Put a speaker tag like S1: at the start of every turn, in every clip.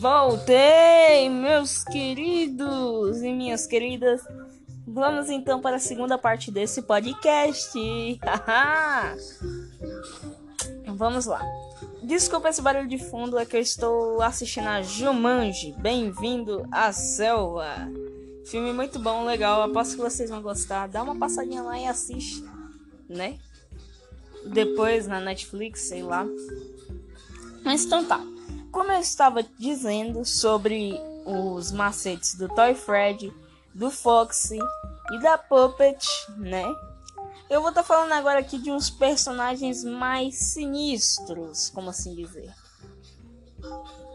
S1: Voltei, meus queridos e minhas queridas. Vamos então para a segunda parte desse podcast. Vamos lá. Desculpa esse barulho de fundo, é que eu estou assistindo a Jumanji. Bem-vindo à selva. Filme muito bom, legal. Aposto que vocês vão gostar. Dá uma passadinha lá e assiste, né? Depois na Netflix, sei lá. Mas então tá. Como eu estava dizendo sobre os macetes do Toy Fred, do Foxy e da Puppet, né? Eu vou estar tá falando agora aqui de uns personagens mais sinistros, como assim dizer.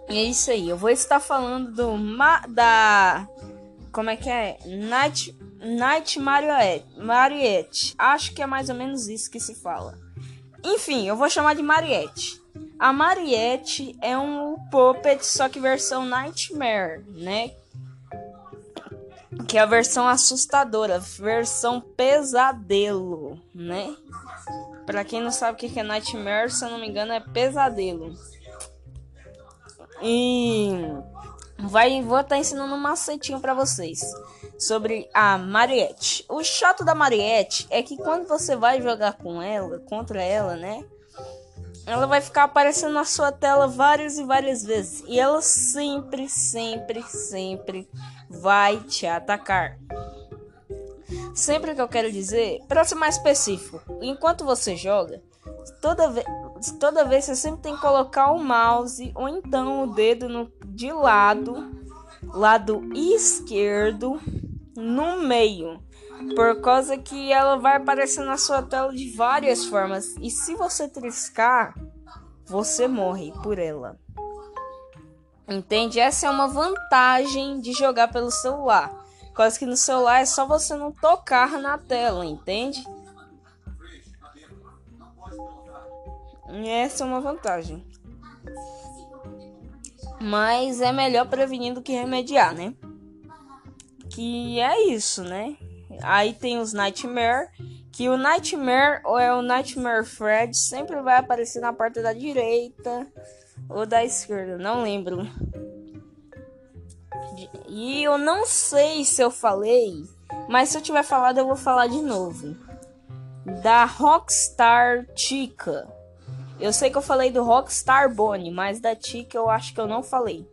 S1: E é isso aí, eu vou estar falando do ma da como é que é? Night Night Mariette. Mariette. Acho que é mais ou menos isso que se fala. Enfim, eu vou chamar de Mariette. A Mariette é um puppet, só que versão Nightmare, né? Que é a versão assustadora, versão pesadelo, né? Pra quem não sabe o que é Nightmare, se eu não me engano, é pesadelo. E vai, vou estar tá ensinando um macetinho para vocês sobre a Mariette. O chato da Mariette é que quando você vai jogar com ela, contra ela, né? Ela vai ficar aparecendo na sua tela várias e várias vezes. E ela sempre, sempre, sempre vai te atacar. Sempre que eu quero dizer, para ser mais específico, enquanto você joga, toda vez, toda vez você sempre tem que colocar o mouse ou então o dedo no, de lado, lado esquerdo, no meio. Por causa que ela vai aparecer na sua tela de várias formas. E se você triscar, você morre por ela. Entende? Essa é uma vantagem de jogar pelo celular. Causa que no celular é só você não tocar na tela, entende? Essa é uma vantagem. Mas é melhor prevenir do que remediar, né? Que é isso, né? Aí tem os Nightmare, que o Nightmare ou é o Nightmare Fred sempre vai aparecer na porta da direita ou da esquerda, não lembro. E eu não sei se eu falei, mas se eu tiver falado eu vou falar de novo. Da Rockstar Chica. Eu sei que eu falei do Rockstar Bonnie, mas da Chica eu acho que eu não falei.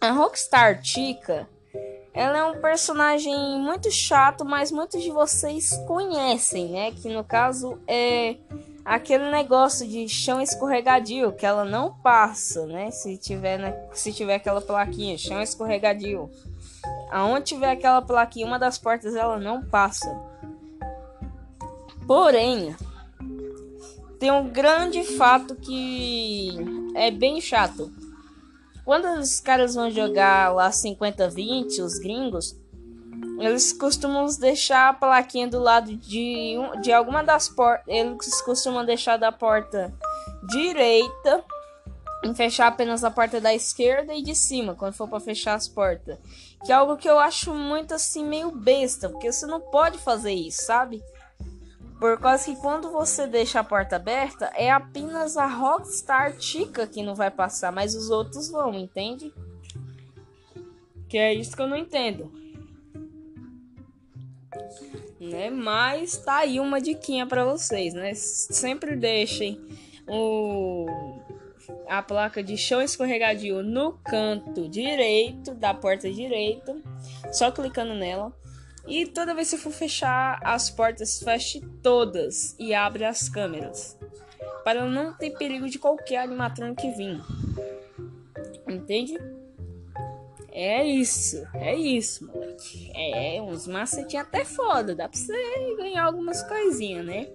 S1: A Rockstar Chica ela é um personagem muito chato, mas muitos de vocês conhecem, né? Que no caso é aquele negócio de chão escorregadio que ela não passa, né? Se tiver, né? se tiver aquela plaquinha, chão escorregadio. Aonde tiver aquela plaquinha, uma das portas ela não passa. Porém, tem um grande fato que é bem chato. Quando os caras vão jogar lá 50-20, os gringos, eles costumam deixar a plaquinha do lado de, de alguma das portas. Eles costumam deixar da porta direita e fechar apenas a porta da esquerda e de cima, quando for para fechar as portas. Que é algo que eu acho muito assim meio besta, porque você não pode fazer isso, sabe? Por causa que quando você deixa a porta aberta, é apenas a Rockstar Chica que não vai passar, mas os outros vão, entende? Que é isso que eu não entendo. Né? Mas tá aí uma diquinha para vocês, né? Sempre deixem o a placa de chão escorregadio no canto direito da porta direita, só clicando nela. E toda vez que for fechar as portas, feche todas e abre as câmeras. Para não ter perigo de qualquer animatrônico que vir. Entende? É isso, é isso, moleque. É, uns macetinhos até foda. Dá pra você ganhar algumas coisinhas, né?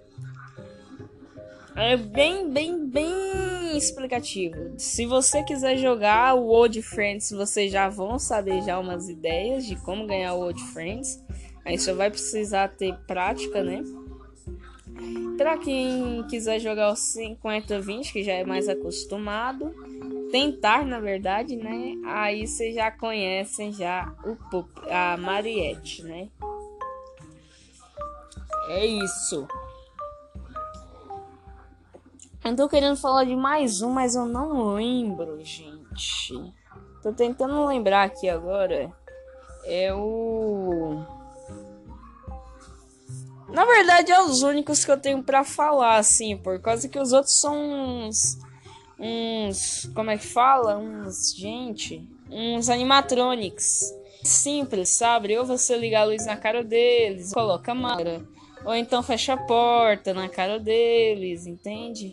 S1: É bem, bem, bem explicativo. Se você quiser jogar o Old Friends, vocês já vão saber já umas ideias de como ganhar o Old Friends. Aí só vai precisar ter prática, né? Para quem quiser jogar o 50-20, que já é mais acostumado, tentar, na verdade, né? Aí vocês já conhecem já o a Mariette, né? É isso. Eu tô querendo falar de mais um, mas eu não lembro, gente. Tô tentando lembrar aqui agora. É o. Na verdade, é os únicos que eu tenho para falar, assim, por causa que os outros são uns. Uns. Como é que fala? Uns. Gente. Uns animatronics. Simples, sabe? Ou você liga a luz na cara deles, coloca a máscara. Ou então fecha a porta na cara deles, entende?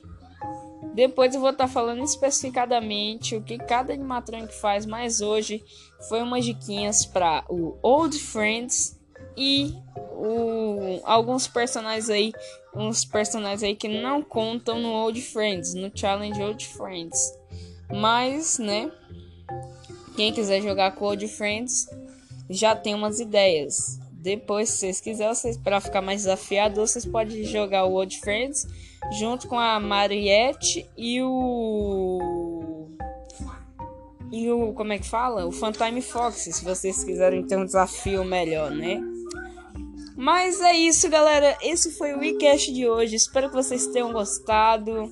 S1: Depois eu vou estar tá falando especificadamente o que cada animatronic faz, mas hoje foi umas diquinhas para o Old Friends e o, alguns personagens aí, uns personagens aí que não contam no Old Friends, no Challenge Old Friends. Mas, né, quem quiser jogar com Old Friends já tem umas ideias. Depois, se vocês quiserem, para ficar mais desafiador, vocês podem jogar o Old Friends junto com a Mariette e o. E o. Como é que fala? O Funtime Fox, se vocês quiserem ter um desafio melhor, né? Mas é isso, galera. Esse foi o WeCast de hoje. Espero que vocês tenham gostado.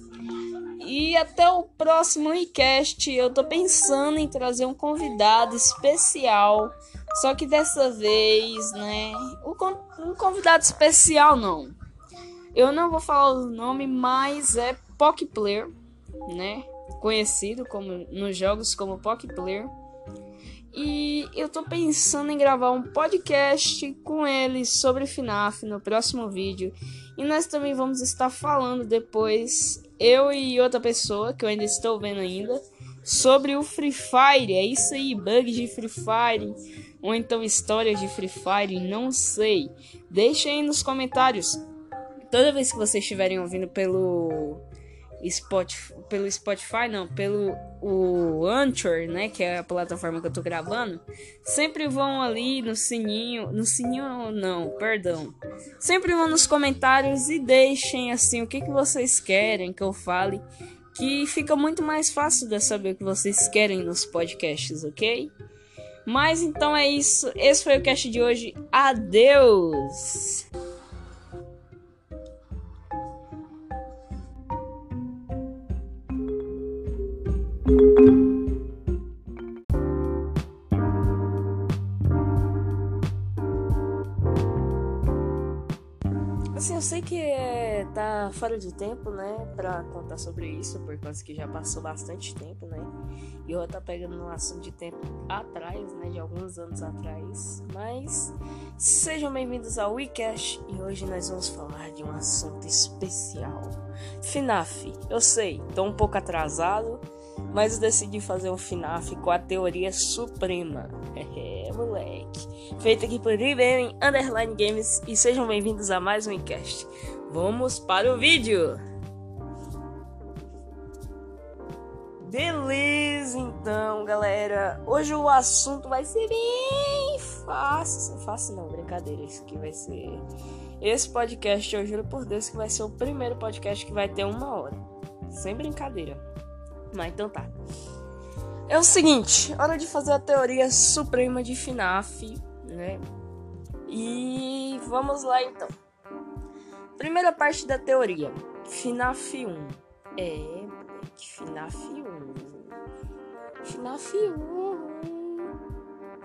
S1: E até o próximo WeCast. Eu tô pensando em trazer um convidado especial só que dessa vez, né? Um convidado especial não. Eu não vou falar o nome, mas é Pock Player, né? Conhecido como nos jogos como Pock Player. E eu tô pensando em gravar um podcast com ele sobre FNAF no próximo vídeo. E nós também vamos estar falando depois, eu e outra pessoa, que eu ainda estou vendo ainda, sobre o Free Fire. É isso aí, bugs de Free Fire ou então histórias de Free Fire, não sei. Deixem aí nos comentários. Toda vez que vocês estiverem ouvindo pelo Spotify, pelo Spotify, não, pelo o Anchor, né, que é a plataforma que eu tô gravando, sempre vão ali no sininho, no sininho não, perdão. Sempre vão nos comentários e deixem assim o que que vocês querem que eu fale, que fica muito mais fácil de saber o que vocês querem nos podcasts, OK? Mas então é isso. Esse foi o cast de hoje. Adeus! Assim, eu sei que é, tá fora de tempo, né, pra contar sobre isso, por causa que já passou bastante tempo, né? E eu tá pegando um assunto de tempo atrás, né, de alguns anos atrás. Mas sejam bem-vindos ao WeCast e hoje nós vamos falar de um assunto especial. FNAF. Eu sei, tô um pouco atrasado, mas eu decidi fazer um FNAF com a teoria suprema. É, moleque. Feito aqui por IBM Underline Games e sejam bem-vindos a mais um enquete. Vamos para o vídeo! Beleza, então, galera. Hoje o assunto vai ser bem fácil. Fácil não, brincadeira. Isso aqui vai ser. Esse podcast, eu juro por Deus, que vai ser o primeiro podcast que vai ter uma hora. Sem brincadeira. Mas então tá. É o seguinte, hora de fazer a teoria suprema de FNAF, né? E vamos lá então. Primeira parte da teoria. FNAF 1. É, FNAF 1. FNAF 1.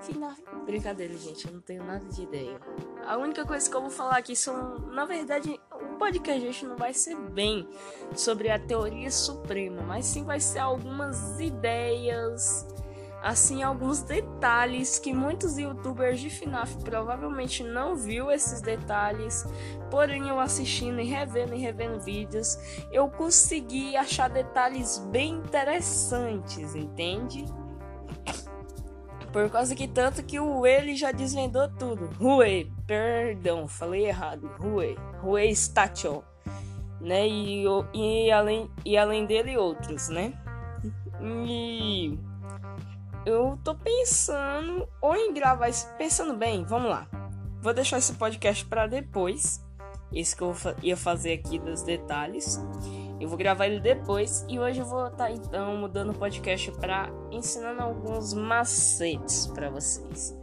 S1: FNAF. Brincadeira, gente, eu não tenho nada de ideia. A única coisa que eu vou falar aqui são, na verdade, podcast gente não vai ser bem sobre a teoria suprema, mas sim vai ser algumas ideias, assim, alguns detalhes que muitos youtubers de FNAF provavelmente não viu esses detalhes, porém eu assistindo e revendo e revendo vídeos, eu consegui achar detalhes bem interessantes, entende? Por causa que tanto que o ele já desvendou tudo. Rue, perdão, falei errado. Rue, Rue Station, né? E, e, além, e além dele outros, né? E eu tô pensando ou em gravar esse, pensando bem, vamos lá. Vou deixar esse podcast para depois. Esse que eu ia fazer aqui dos detalhes. Eu vou gravar ele depois e hoje eu vou estar tá, então mudando o podcast para ensinando alguns macetes para vocês.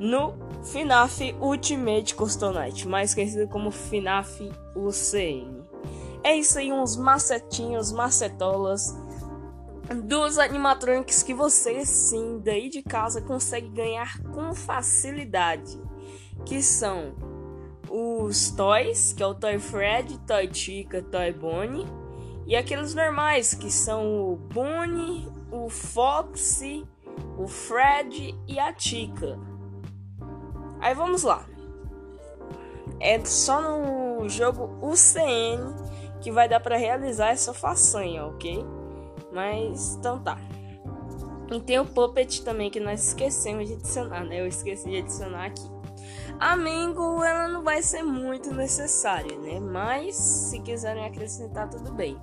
S1: No FNAF Ultimate Custom Night, mais conhecido como FNAF UCN. É isso aí, uns macetinhos, macetolas dos animatronics que você sim, daí de casa, consegue ganhar com facilidade. Que são os toys, que é o Toy Fred, Toy Chica, Toy Bonnie. E aqueles normais, que são o Bonnie, o Foxy, o Fred e a Chica. Aí vamos lá. É só no jogo UCN que vai dar para realizar essa façanha, ok? Mas então tá. E tem o Puppet também que nós esquecemos de adicionar, né? Eu esqueci de adicionar aqui. A Mango ela não vai ser muito necessária, né? Mas se quiserem acrescentar tudo bem.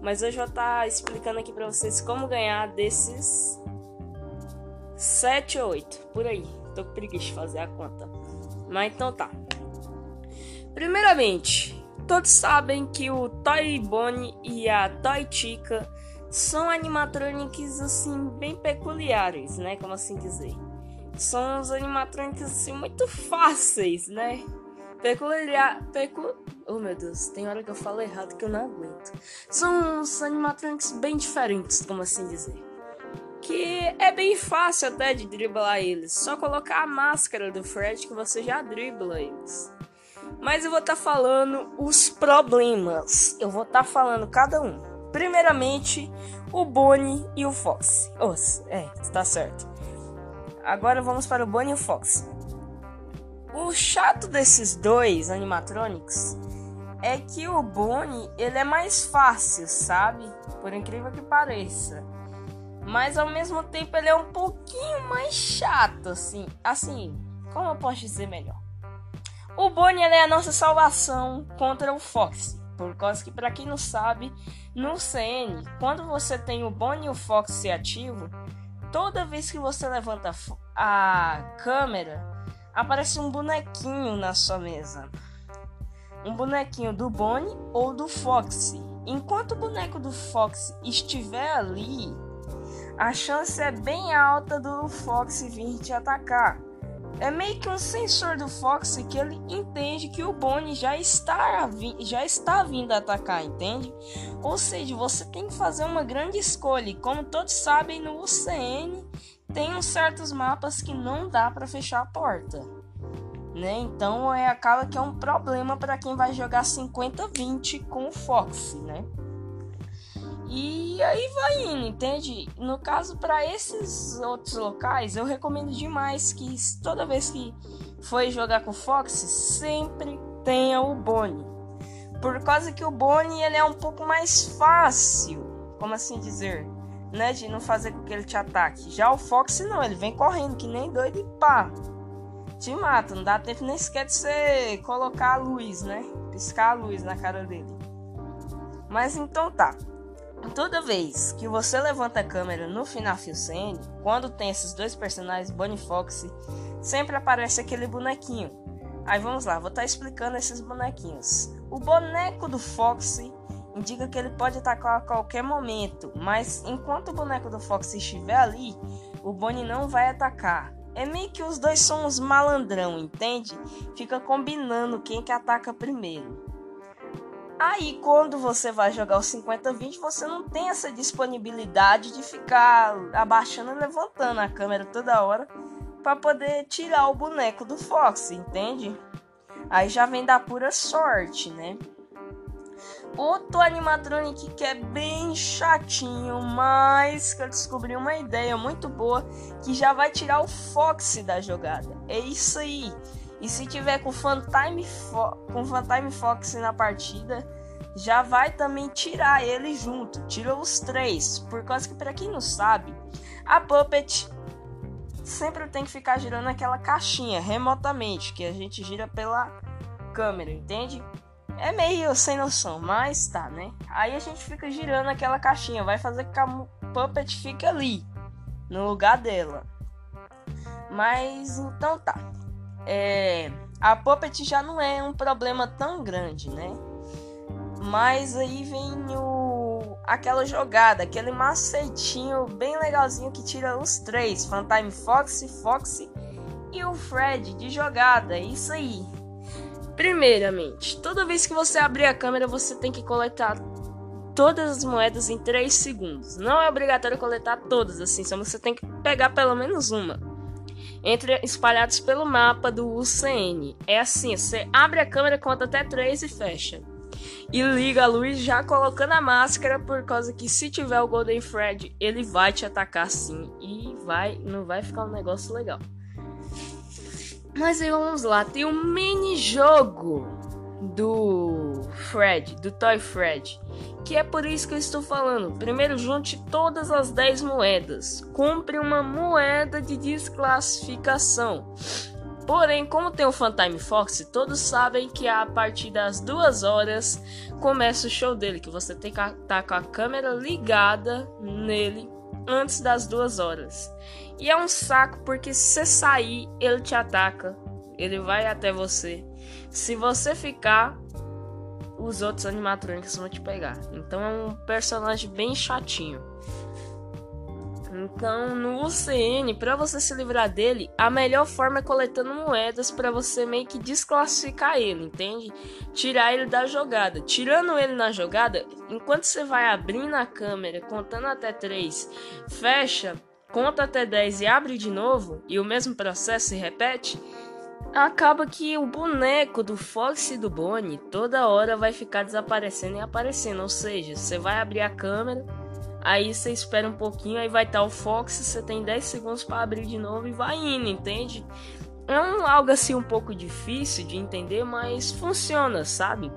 S1: Mas eu estar tá explicando aqui para vocês como ganhar desses 7 ou 8, por aí. Tô com preguiça de fazer a conta. Mas então tá. Primeiramente, todos sabem que o Toy Bonnie e a Toy Chica são animatronics assim bem peculiares, né? Como assim dizer? São os animatronics assim muito fáceis, né? Peculiar, pecu... Oh meu Deus, tem hora que eu falo errado que eu não aguento. São os animatronics bem diferentes, como assim dizer? Que é bem fácil até de driblar eles. Só colocar a máscara do Fred que você já dribla eles. Mas eu vou estar tá falando os problemas. Eu vou estar tá falando cada um. Primeiramente, o Bonnie e o Fox. Oh, é, está certo. Agora vamos para o Bonnie e o Fox. O chato desses dois animatronics é que o Bonnie ele é mais fácil, sabe? Por incrível que pareça. Mas ao mesmo tempo ele é um pouquinho mais chato, assim. Assim, como eu posso dizer melhor? O Bonnie é a nossa salvação contra o Fox. Por causa que, para quem não sabe, no CN, quando você tem o Bonnie e o Fox ativo, toda vez que você levanta a câmera, aparece um bonequinho na sua mesa. Um bonequinho do Bonnie ou do Fox. Enquanto o boneco do Fox estiver ali, a chance é bem alta do Fox vir te atacar. É meio que um sensor do Fox que ele entende que o Bonnie já está, já está vindo atacar, entende? Ou seja, você tem que fazer uma grande escolha. E como todos sabem, no UCN tem uns certos mapas que não dá para fechar a porta. Né? Então é, acaba que é um problema para quem vai jogar 50-20 com o Fox, né? E aí vai indo, entende? No caso, para esses outros locais, eu recomendo demais que toda vez que for jogar com o Fox, sempre tenha o Bonnie. Por causa que o Bonnie ele é um pouco mais fácil, como assim dizer, né? De não fazer com que ele te ataque. Já o Fox não, ele vem correndo que nem doido e pá. Te mata, não dá tempo nem sequer de você colocar a luz, né? Piscar a luz na cara dele. Mas então tá. Toda vez que você levanta a câmera no final CN, quando tem esses dois personagens, Bonnie Fox, sempre aparece aquele bonequinho. Aí vamos lá, vou estar tá explicando esses bonequinhos. O boneco do Fox indica que ele pode atacar a qualquer momento, mas enquanto o boneco do Fox estiver ali, o Bonnie não vai atacar. É meio que os dois são uns malandrão, entende? Fica combinando quem que ataca primeiro. Aí, quando você vai jogar o 50-20, você não tem essa disponibilidade de ficar abaixando e levantando a câmera toda hora para poder tirar o boneco do Fox, entende? Aí já vem da pura sorte, né? Outro animatronic que é bem chatinho, mas que eu descobri uma ideia muito boa que já vai tirar o Fox da jogada. É isso aí. E se tiver com Fantime, Fo com Fox na partida, já vai também tirar ele junto. Tira os três. Por causa que, para quem não sabe, a Puppet sempre tem que ficar girando aquela caixinha remotamente, que a gente gira pela câmera, entende? É meio sem noção, mas tá, né? Aí a gente fica girando aquela caixinha, vai fazer que a Puppet fique ali, no lugar dela. Mas então tá é, a Puppet já não é um problema tão grande, né? Mas aí vem o, aquela jogada, aquele macetinho bem legalzinho que tira os três: Fantime Fox, Fox e o Fred de jogada. É isso aí. Primeiramente, toda vez que você abrir a câmera, você tem que coletar todas as moedas em 3 segundos. Não é obrigatório coletar todas, assim, só você tem que pegar pelo menos uma. Entre espalhados pelo mapa do UCN. É assim, você abre a câmera, conta até 3 e fecha. E liga a luz já colocando a máscara, por causa que se tiver o Golden Fred, ele vai te atacar sim e vai, não vai ficar um negócio legal. Mas aí vamos lá, tem um mini jogo do Fred, do Toy Fred, que é por isso que eu estou falando. Primeiro junte todas as 10 moedas, compre uma moeda de desclassificação. Porém, como tem o Funtime Fox, todos sabem que a partir das duas horas começa o show dele, que você tem que estar tá com a câmera ligada nele antes das duas horas. E é um saco porque se você sair, ele te ataca, ele vai até você. Se você ficar, os outros animatrônicos vão te pegar. Então é um personagem bem chatinho. Então, no UCN, para você se livrar dele, a melhor forma é coletando moedas para você meio que desclassificar ele, entende? Tirar ele da jogada. Tirando ele na jogada, enquanto você vai abrindo a câmera, contando até 3, fecha, conta até 10 e abre de novo, e o mesmo processo se repete, acaba que o boneco do Fox e do Bonnie toda hora vai ficar desaparecendo e aparecendo. Ou seja, você vai abrir a câmera, aí você espera um pouquinho, aí vai estar o Fox, você tem 10 segundos para abrir de novo e vai indo, entende? É um, algo assim um pouco difícil de entender, mas funciona, sabe?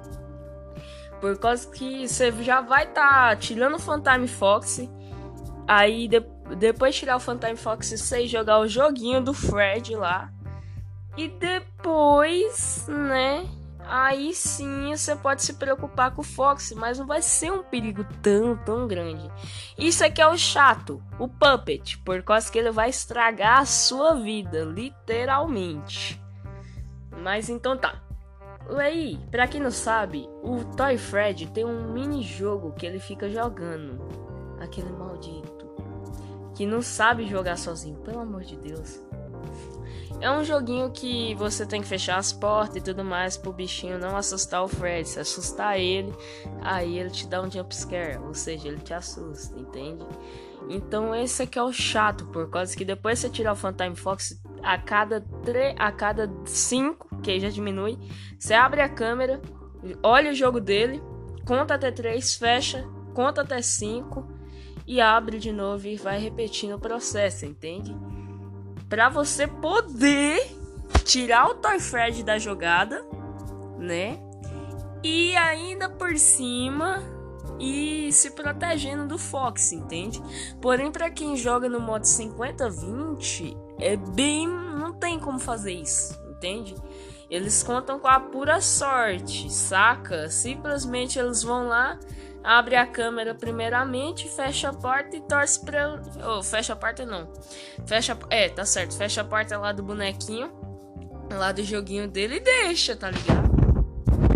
S1: Por causa que você já vai estar tá tirando o Phantom Fox, aí de, depois tirar o Phantom Fox, você jogar o joguinho do Fred lá e depois, né? Aí sim você pode se preocupar com o Fox, mas não vai ser um perigo tão, tão grande. Isso aqui é o chato, o Puppet, por causa que ele vai estragar a sua vida, literalmente. Mas então tá. Aí, pra quem não sabe, o Toy Fred tem um mini jogo que ele fica jogando. Aquele maldito. Que não sabe jogar sozinho, pelo amor de Deus. É um joguinho que você tem que fechar as portas e tudo mais pro bichinho não assustar o Fred. Se assustar ele, aí ele te dá um jump scare, ou seja, ele te assusta, entende? Então esse aqui é o chato, por causa que depois você tirar o Phantom Fox a cada tre a cada 5, que já diminui, você abre a câmera, olha o jogo dele, conta até 3, fecha, conta até 5 e abre de novo e vai repetindo o processo, entende? Para você poder tirar o Toy Fred da jogada, né? E ainda por cima e se protegendo do Fox, entende? Porém, para quem joga no modo 50-20, é bem. não tem como fazer isso, entende? Eles contam com a pura sorte, saca? Simplesmente eles vão lá, abre a câmera primeiramente, fecha a porta e torce pra. Oh, fecha a porta não. Fecha. É, tá certo. Fecha a porta lá do bonequinho. Lá do joguinho dele e deixa, tá ligado?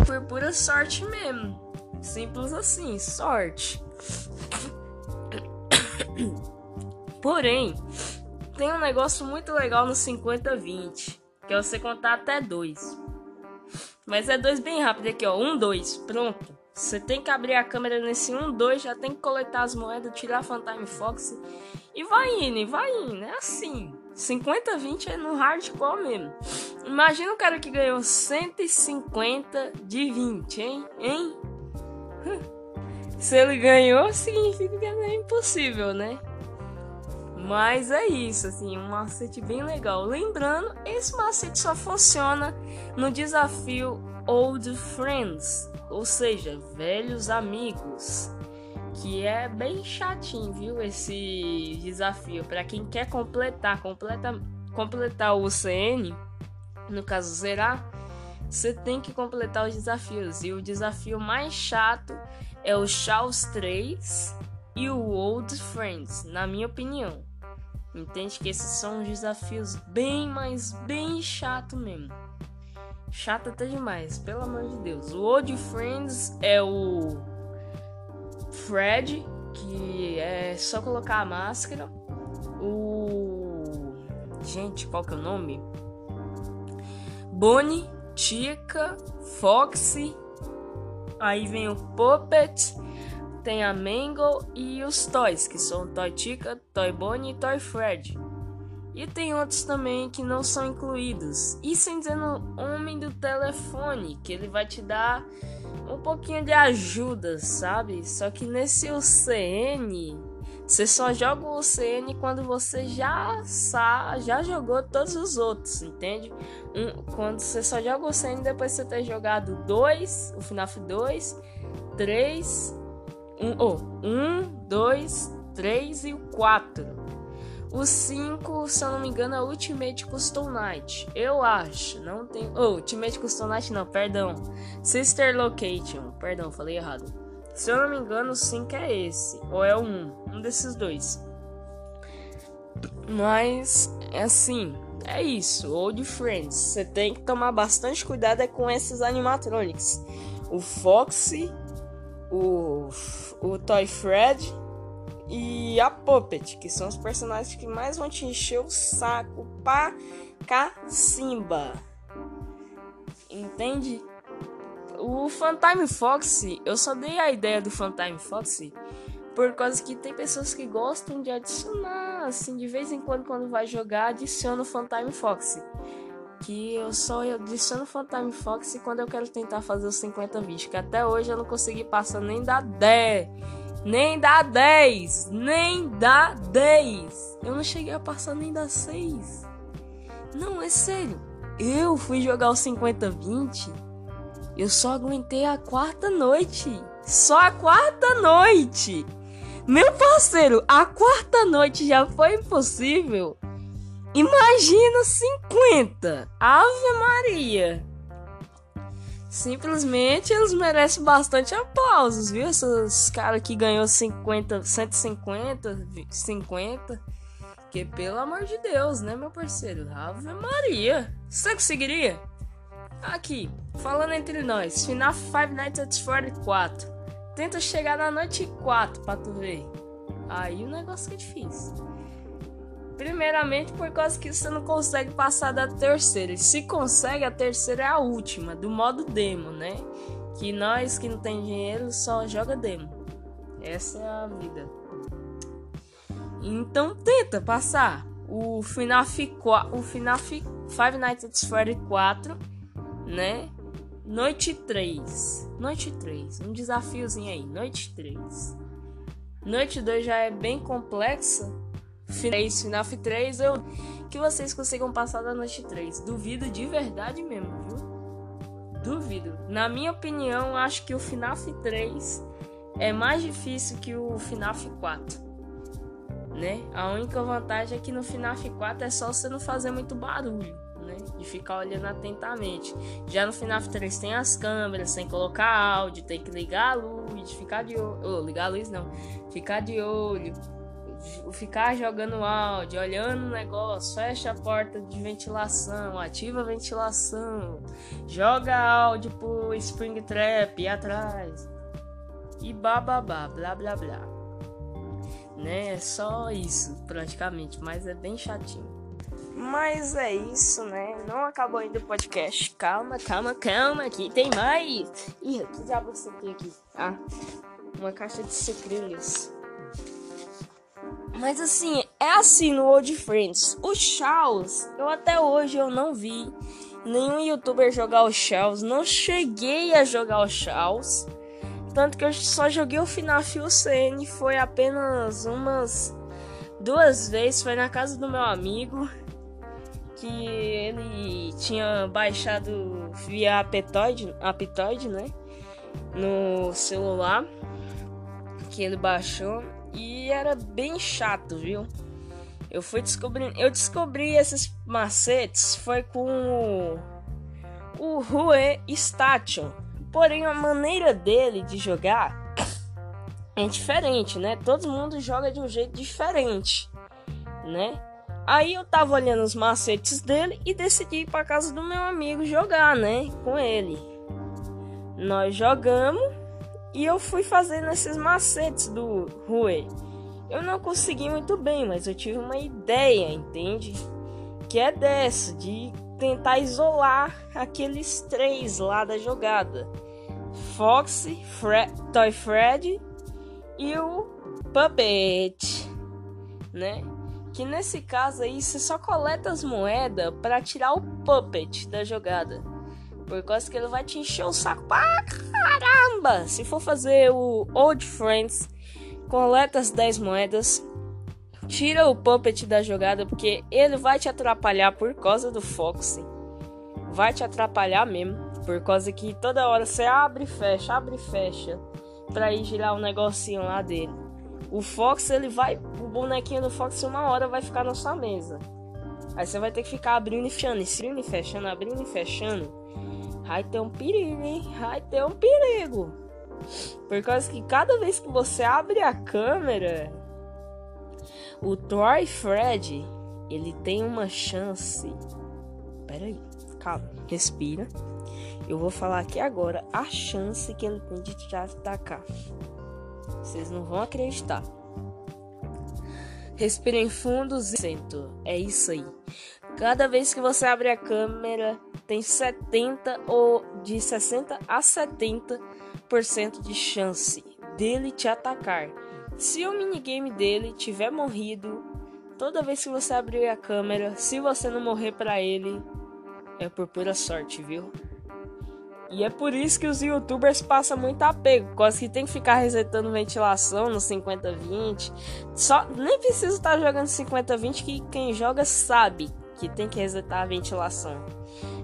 S1: Por pura sorte mesmo. Simples assim, sorte. Porém, tem um negócio muito legal no 50-20, que é você contar até dois. Mas é dois bem rápido aqui, ó. Um, dois, pronto. Você tem que abrir a câmera nesse 1, 2, já tem que coletar as moedas, tirar a Phantom Fox e vai indo, vai indo. É assim. 50, 20 é no hardcore mesmo. Imagina o cara que ganhou 150 de 20, hein? Hein? Se ele ganhou, significa que é impossível, né? Mas é isso, assim, um macete bem legal. Lembrando, esse macete só funciona no desafio Old Friends ou seja, velhos amigos. Que é bem chatinho, viu? Esse desafio. Para quem quer completar, completa, completar o UCN, no caso zerar, você tem que completar os desafios. E o desafio mais chato é o Chaos 3 e o Old Friends, na minha opinião. Entende que esses são desafios bem, mas bem chato mesmo. Chata até demais, pelo amor de Deus. O Old Friends é o Fred, que é só colocar a máscara. O. Gente, qual que é o nome? Bonnie, Tika, Foxy, aí vem o Puppet, tem a Mangle e os Toys, que são Toy Tika, Toy Bonnie e Toy Fred. E tem outros também que não são incluídos. E sem dizer no homem do telefone, que ele vai te dar um pouquinho de ajuda, sabe? Só que nesse UCN, você só joga o UCN quando você já sabe, já jogou todos os outros, entende? Um, quando você só joga o UCN depois de você ter jogado dois, o FNAF 2, 3, 1, oh, 1, 2, 3 e o 4. O 5, se eu não me engano, é Ultimate Custom Night. Eu acho. Não tem. Oh, Ultimate Custom Night não, perdão. Sister Location. Perdão, falei errado. Se eu não me engano, o 5 é esse. Ou é o 1. Um desses dois. Mas, é assim. É isso. Old Friends. Você tem que tomar bastante cuidado é com esses animatronics. O Foxy. O, o Toy Fred e a Puppet, que são os personagens que mais vão te encher o saco pra cacimba. Entende? O Funtime Fox, eu só dei a ideia do Funtime Fox por causa que tem pessoas que gostam de adicionar, assim, de vez em quando, quando vai jogar, adiciona o Funtime Fox. Que eu só adiciono o Funtime Fox quando eu quero tentar fazer os 50 vídeos, que até hoje eu não consegui passar nem da 10 nem dá 10. Nem dá 10. Eu não cheguei a passar nem da 6. Não, é sério. Eu fui jogar o 50-20. Eu só aguentei a quarta noite. Só a quarta noite. Meu parceiro, a quarta noite já foi impossível. Imagina 50. Ave Maria. Simplesmente eles merecem bastante aplausos, viu? Esses caras que ganhou 50, 150, 50. Que pelo amor de Deus, né, meu parceiro? Ave Maria. Você conseguiria? Aqui, falando entre nós, final Five Nights at Freddy 4. Tenta chegar na noite 4 pra tu ver. Aí o negócio é difícil. Primeiramente por causa que você não consegue passar da terceira. E se consegue, a terceira é a última, do modo demo, né? Que nós que não tem dinheiro só joga demo. Essa é a vida. Então tenta passar o FNAF 4, o FNAF Five Nights at Freddy 4, né? Noite 3. Noite 3, um desafiozinho aí, noite 3. Noite 2 já é bem complexa, finais FNAF 3 eu que vocês consigam passar da noite 3. Duvido de verdade mesmo, viu? Duvido. Na minha opinião, acho que o FNAF 3 é mais difícil que o FNAF 4. Né? A única vantagem é que no FNAF 4 é só você não fazer muito barulho, né? De ficar olhando atentamente. Já no FNAF 3 tem as câmeras, tem colocar áudio, tem que ligar a luz, ficar de olho. Oh, ligar a luz não, ficar de olho ficar jogando áudio, olhando o negócio, fecha a porta de ventilação, ativa a ventilação, joga áudio pro Spring Trap atrás e bababá, blá blá blá. Né? É só isso, praticamente, mas é bem chatinho. Mas é isso, né? Não acabou ainda o podcast. Calma, calma, calma, aqui tem mais. Ih, que diabo você tem aqui? Ah, uma caixa de sucrilhos. Mas assim, é assim no Old Friends. O Charles, eu até hoje eu não vi nenhum youtuber jogar o Charles. Não cheguei a jogar o Charles. Tanto que eu só joguei o FNAF UCN. Foi apenas umas duas vezes. Foi na casa do meu amigo. Que ele tinha baixado via Aptoide, Aptoide né? No celular. Que ele baixou. E era bem chato, viu? Eu fui descobrindo. Eu descobri esses macetes foi com o, o Rue Station. Porém, a maneira dele de jogar é diferente, né? Todo mundo joga de um jeito diferente, né? Aí eu tava olhando os macetes dele e decidi ir pra casa do meu amigo jogar, né? Com ele. Nós jogamos e eu fui fazendo esses macetes do Rui. Eu não consegui muito bem, mas eu tive uma ideia, entende? Que é dessa, de tentar isolar aqueles três lá da jogada: Foxy, Fred, Toy Fred e o Puppet, né? Que nesse caso aí você só coleta as moedas para tirar o Puppet da jogada. Por causa que ele vai te encher o saco pra caramba. Se for fazer o Old Friends, coleta as 10 moedas, tira o Puppet da jogada, porque ele vai te atrapalhar por causa do Foxy. Vai te atrapalhar mesmo, por causa que toda hora você abre e fecha, abre e fecha, pra ir girar o um negocinho lá dele. O Fox, ele vai, o bonequinho do Fox uma hora vai ficar na sua mesa. Aí você vai ter que ficar abrindo e fechando, abrindo e fechando, abrindo e fechando. Vai ter um perigo, hein? Vai ter um perigo. Por causa que cada vez que você abre a câmera, o Troy Fred, ele tem uma chance. Pera aí, calma, respira. Eu vou falar aqui agora a chance que ele tem de te atacar. Vocês não vão acreditar. Respirem fundos e sento. É isso aí. Cada vez que você abre a câmera, tem 70 ou de 60 a 70% de chance dele te atacar. Se o minigame dele tiver morrido, toda vez que você abrir a câmera, se você não morrer para ele, é por pura sorte, viu? E é por isso que os youtubers passam muito apego, quase que tem que ficar resetando ventilação no 50-20. Só nem precisa estar jogando 50-20 que quem joga sabe que tem que resetar a ventilação.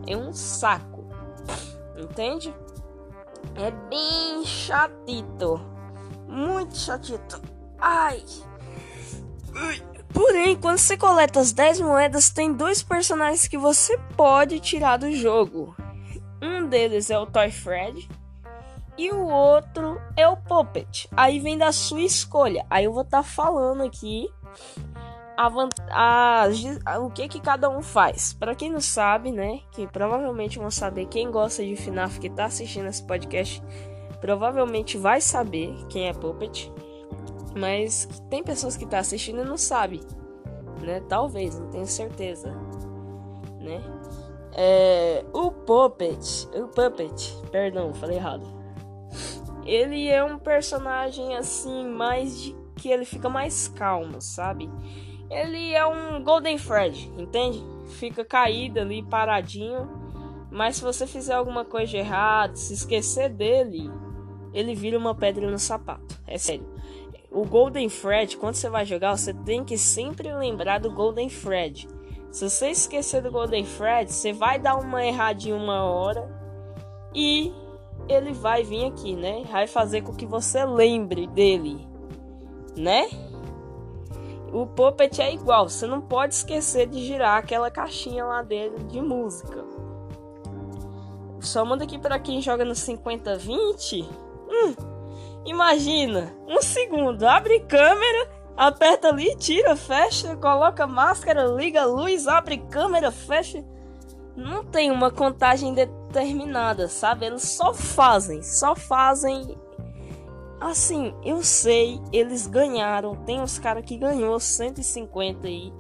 S1: É um saco. Entende? É bem chatito. Muito chatito. Ai. Porém, quando você coleta as 10 moedas, tem dois personagens que você pode tirar do jogo. Um deles é o Toy Fred e o outro é o Puppet. Aí vem da sua escolha. Aí eu vou estar tá falando aqui a, a, a, o que que cada um faz. Para quem não sabe, né, que provavelmente vão saber quem gosta de FNAF que tá assistindo esse podcast provavelmente vai saber quem é Puppet, mas tem pessoas que tá assistindo e não sabe, né? Talvez, não tenho certeza, né? É, o Puppet, o Puppet, perdão, falei errado. Ele é um personagem assim mais de que ele fica mais calmo, sabe? Ele é um Golden Fred, entende? Fica caído ali, paradinho. Mas se você fizer alguma coisa de errado, se esquecer dele, ele vira uma pedra no sapato. É sério. O Golden Fred, quando você vai jogar, você tem que sempre lembrar do Golden Fred. Se você esquecer do Golden Fred, você vai dar uma erradinha uma hora e ele vai vir aqui, né? Vai fazer com que você lembre dele, né? O Puppet é igual, você não pode esquecer de girar aquela caixinha lá dele de música. Só manda aqui para quem joga no 50-20 Hum, imagina, um segundo, abre câmera, aperta ali, tira, fecha, coloca máscara, liga a luz, abre câmera, fecha. Não tem uma contagem determinada, sabe? Eles só fazem, só fazem. Assim, eu sei, eles ganharam. Tem uns caras que ganhou 150 aí.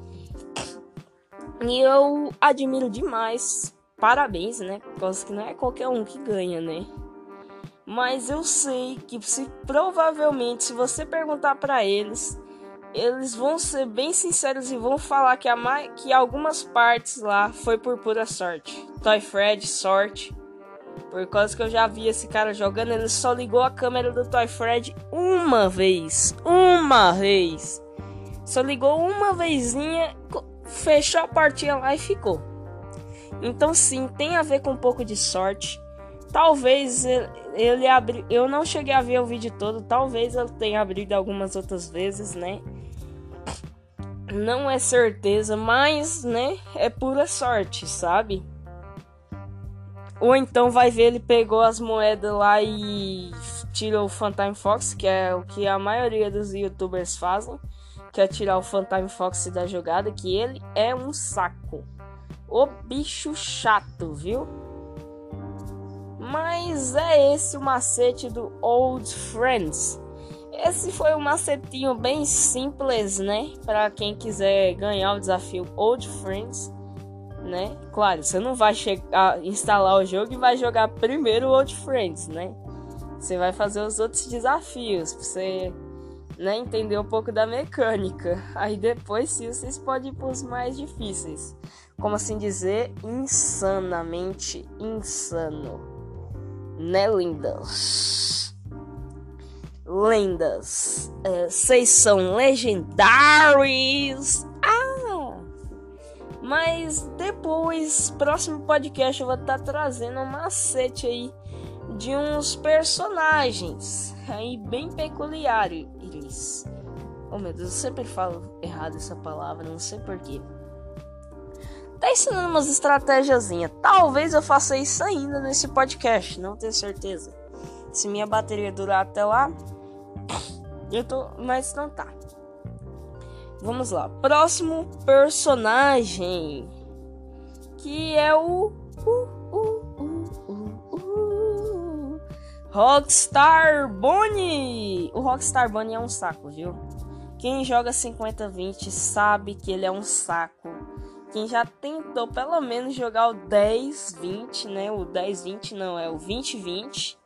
S1: E eu admiro demais. Parabéns, né? Porque que não é qualquer um que ganha, né? Mas eu sei que se provavelmente se você perguntar para eles, eles vão ser bem sinceros e vão falar que, a que algumas partes lá foi por pura sorte. Toy Fred, sorte. Por causa que eu já vi esse cara jogando, ele só ligou a câmera do Toy Fred uma vez. Uma vez. Só ligou uma vezinha, fechou a portinha lá e ficou. Então sim, tem a ver com um pouco de sorte. Talvez ele abri, eu não cheguei a ver o vídeo todo, talvez ele tenha abrido algumas outras vezes, né? Não é certeza, mas, né, é pura sorte, sabe? Ou então vai ver ele pegou as moedas lá e tirou o Phantom Fox, que é o que a maioria dos youtubers fazem, que é tirar o Phantom Fox da jogada, que ele é um saco. O bicho chato, viu? Mas é esse o macete do Old Friends. Esse foi um macetinho bem simples, né? Para quem quiser ganhar o desafio Old Friends. Né? Claro, você não vai chegar, instalar o jogo e vai jogar primeiro o Old Friends, né? Você vai fazer os outros desafios pra você né, entender um pouco da mecânica. Aí depois sim vocês podem ir para os mais difíceis. Como assim dizer? Insanamente insano. Né, lindas? Lendas. É, vocês são legendários. Mas depois, próximo podcast, eu vou estar tá trazendo um macete aí de uns personagens aí bem peculiares. Oh meu Deus, eu sempre falo errado essa palavra, não sei porquê. Tá ensinando umas estratégiazinhas. Talvez eu faça isso ainda nesse podcast, não tenho certeza. Se minha bateria durar até lá, eu tô, mas não tá. Vamos lá. Próximo personagem que é o, o Rockstar Bunny! O Rockstar Bunny é um saco, viu? Quem joga 50-20 sabe que ele é um saco. Quem já tentou pelo menos jogar o 10-20, né? O 10-20 não, é o 20-20,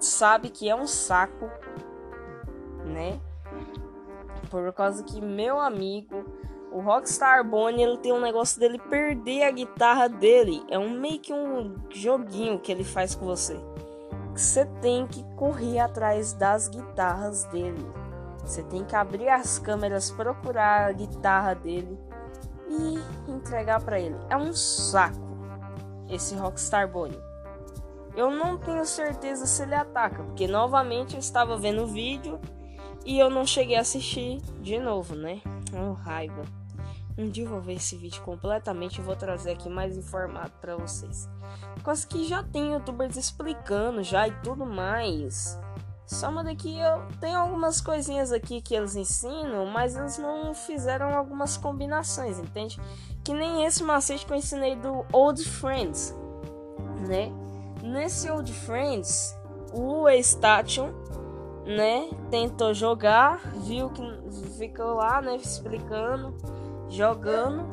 S1: sabe que é um saco, né? Por causa que meu amigo, o Rockstar Bunny, ele tem um negócio dele perder a guitarra dele. É um meio que um joguinho que ele faz com você você tem que correr atrás das guitarras dele. Você tem que abrir as câmeras, procurar a guitarra dele e entregar para ele. É um saco esse Rockstar Bunny. Eu não tenho certeza se ele ataca, porque novamente eu estava vendo o vídeo e eu não cheguei a assistir de novo, né? Oh, raiva. Um dia eu vou ver esse vídeo completamente e vou trazer aqui mais informado para vocês. Quase que já tem youtubers explicando já e tudo mais. Só uma daqui eu tenho algumas coisinhas aqui que eles ensinam, mas eles não fizeram algumas combinações, entende? Que nem esse macete que eu ensinei do Old Friends, né? Nesse Old Friends, o Station, né, tentou jogar, viu que ficou lá, né, explicando jogando,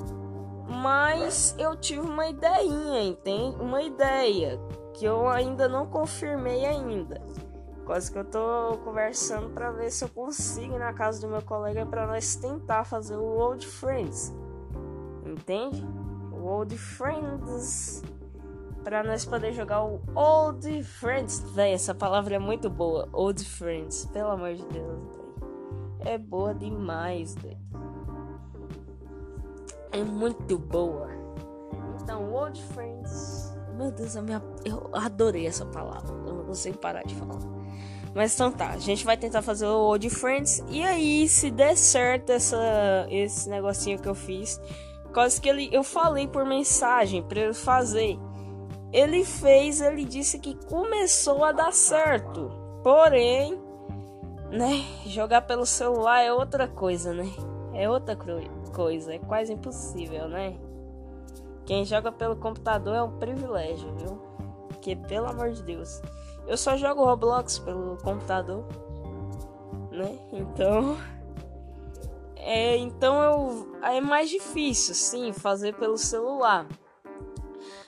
S1: mas eu tive uma ideinha, entende? Uma ideia que eu ainda não confirmei ainda. Quase que eu tô conversando para ver se eu consigo ir na casa do meu colega para nós tentar fazer o Old Friends. Entende? O Old Friends para nós poder jogar o Old Friends. Véi, essa palavra é muito boa. Old Friends, pelo amor de Deus, véio. É boa demais, véio é muito boa. Então, Old Friends. Meu Deus, eu, eu adorei essa palavra. Eu não consigo parar de falar. Mas então tá, a gente vai tentar fazer o Old Friends. E aí, se der certo essa, esse negocinho que eu fiz, quase que ele, eu falei por mensagem para ele fazer. Ele fez, ele disse que começou a dar certo. Porém, né, jogar pelo celular é outra coisa, né? É outra coisa é quase impossível, né? Quem joga pelo computador é um privilégio, viu? Porque, pelo amor de Deus, eu só jogo Roblox pelo computador, né? Então, é, então eu, é mais difícil, sim, fazer pelo celular.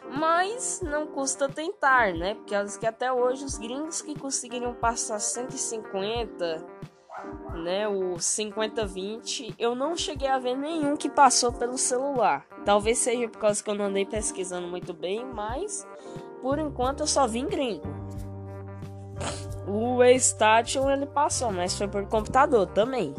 S1: Mas não custa tentar, né? Porque acho que até hoje os gringos que conseguiriam passar 150 né, o 5020, eu não cheguei a ver nenhum que passou pelo celular. Talvez seja por causa que eu não andei pesquisando muito bem, mas por enquanto eu só vi em gringo. O Station ele passou, mas foi por computador também.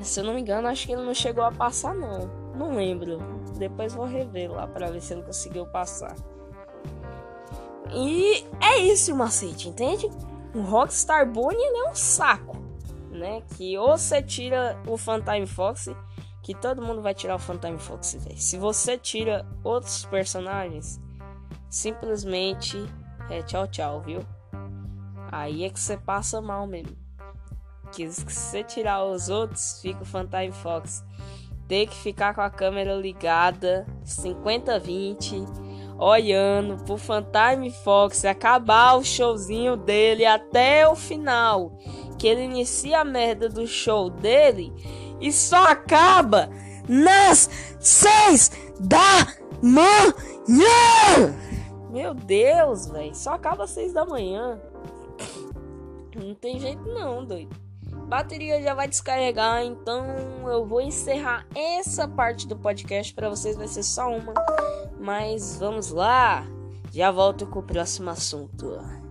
S1: Se eu não me engano, acho que ele não chegou a passar não. Não lembro. Depois vou rever lá para ver se ele conseguiu passar. E é isso o macete, entende? o Rockstar Bunny é um saco, né? Que ou você tira o Phantom Fox, que todo mundo vai tirar o Phantom Fox. Se você tira outros personagens, simplesmente é tchau tchau, viu? Aí é que você passa mal mesmo. Que se você tirar os outros, fica o Phantom Fox. Ter que ficar com a câmera ligada 50-20 olhando pro Phantom Fox acabar o showzinho dele até o final. Que ele inicia a merda do show dele e só acaba
S2: nas seis da manhã.
S1: Meu Deus, velho. Só acaba às seis da manhã. Não tem jeito não, doido. Bateria já vai descarregar, então eu vou encerrar essa parte do podcast para vocês. Vai ser só uma. Mas vamos lá. Já volto com o próximo assunto.